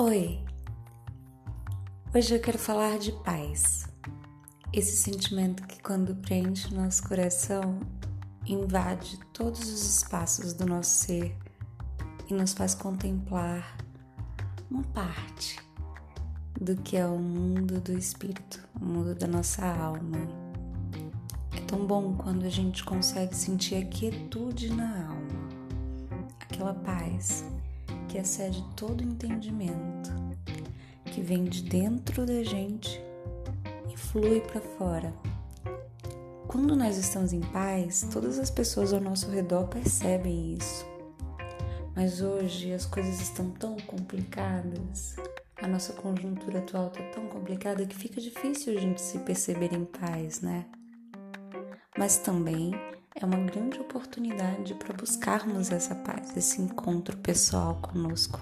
Oi, hoje eu quero falar de paz. Esse sentimento que, quando preenche nosso coração, invade todos os espaços do nosso ser e nos faz contemplar uma parte do que é o mundo do espírito, o mundo da nossa alma. É tão bom quando a gente consegue sentir a quietude na alma, aquela paz que excede todo entendimento, que vem de dentro da gente e flui para fora. Quando nós estamos em paz, todas as pessoas ao nosso redor percebem isso. Mas hoje as coisas estão tão complicadas, a nossa conjuntura atual está tão complicada que fica difícil a gente se perceber em paz, né? Mas também é uma grande oportunidade para buscarmos essa paz, esse encontro pessoal conosco.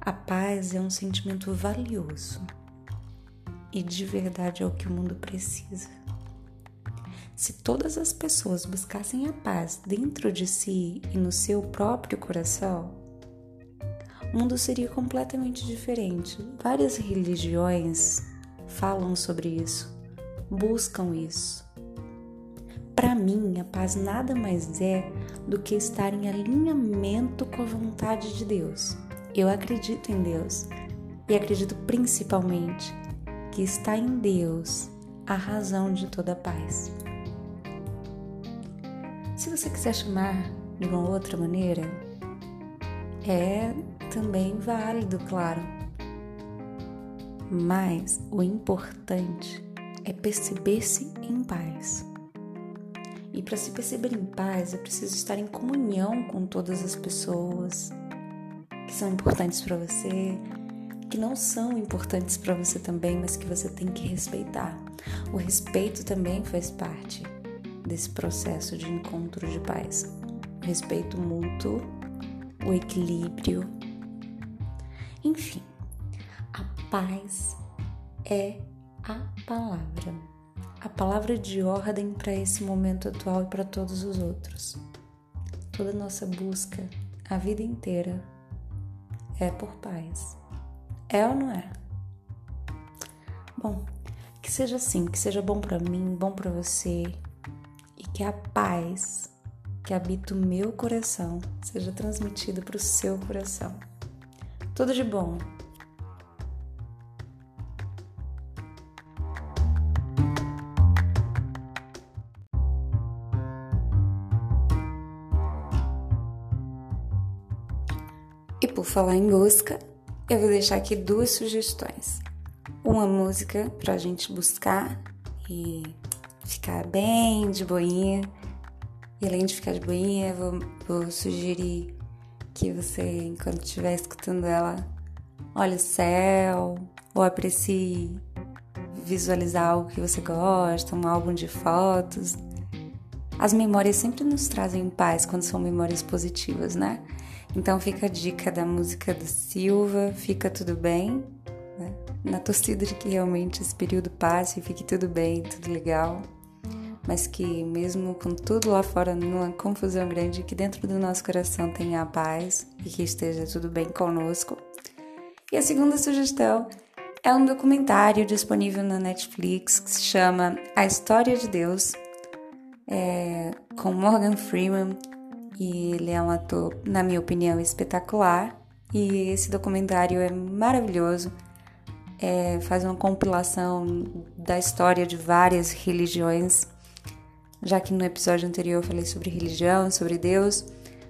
A paz é um sentimento valioso e de verdade é o que o mundo precisa. Se todas as pessoas buscassem a paz dentro de si e no seu próprio coração, o mundo seria completamente diferente. Várias religiões falam sobre isso, buscam isso. Para mim, a paz nada mais é do que estar em alinhamento com a vontade de Deus. Eu acredito em Deus e acredito principalmente que está em Deus a razão de toda a paz. Se você quiser chamar de uma outra maneira, é também válido, claro. Mas o importante é perceber-se em paz. E para se perceber em paz, é preciso estar em comunhão com todas as pessoas que são importantes para você, que não são importantes para você também, mas que você tem que respeitar. O respeito também faz parte desse processo de encontro de paz. O respeito mútuo, o equilíbrio. Enfim, a paz é a palavra a palavra de ordem para esse momento atual e para todos os outros. Toda nossa busca, a vida inteira, é por paz. É ou não é? Bom, que seja assim, que seja bom para mim, bom para você e que a paz que habita o meu coração seja transmitida para o seu coração. Tudo de bom. Por falar em música, eu vou deixar aqui duas sugestões. Uma música pra gente buscar e ficar bem de boinha. E além de ficar de boinha, vou, vou sugerir que você, enquanto estiver escutando ela, olhe o céu ou aprecie visualizar algo que você gosta, um álbum de fotos. As memórias sempre nos trazem paz quando são memórias positivas, né? Então fica a dica da música do Silva, Fica Tudo Bem, né? na torcida de que realmente esse período passe e fique tudo bem, tudo legal, mas que mesmo com tudo lá fora numa confusão grande, que dentro do nosso coração tenha a paz e que esteja tudo bem conosco. E a segunda sugestão é um documentário disponível na Netflix que se chama A História de Deus, é, com Morgan Freeman e ele é um ator, na minha opinião, espetacular. E esse documentário é maravilhoso. É, faz uma compilação da história de várias religiões. Já que no episódio anterior eu falei sobre religião, sobre Deus,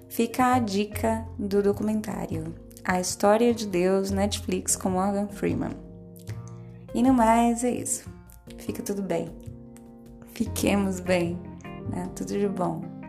fica a dica do documentário. A História de Deus, Netflix com Morgan Freeman. E no mais é isso. Fica tudo bem. Fiquemos bem, né? Tudo de bom.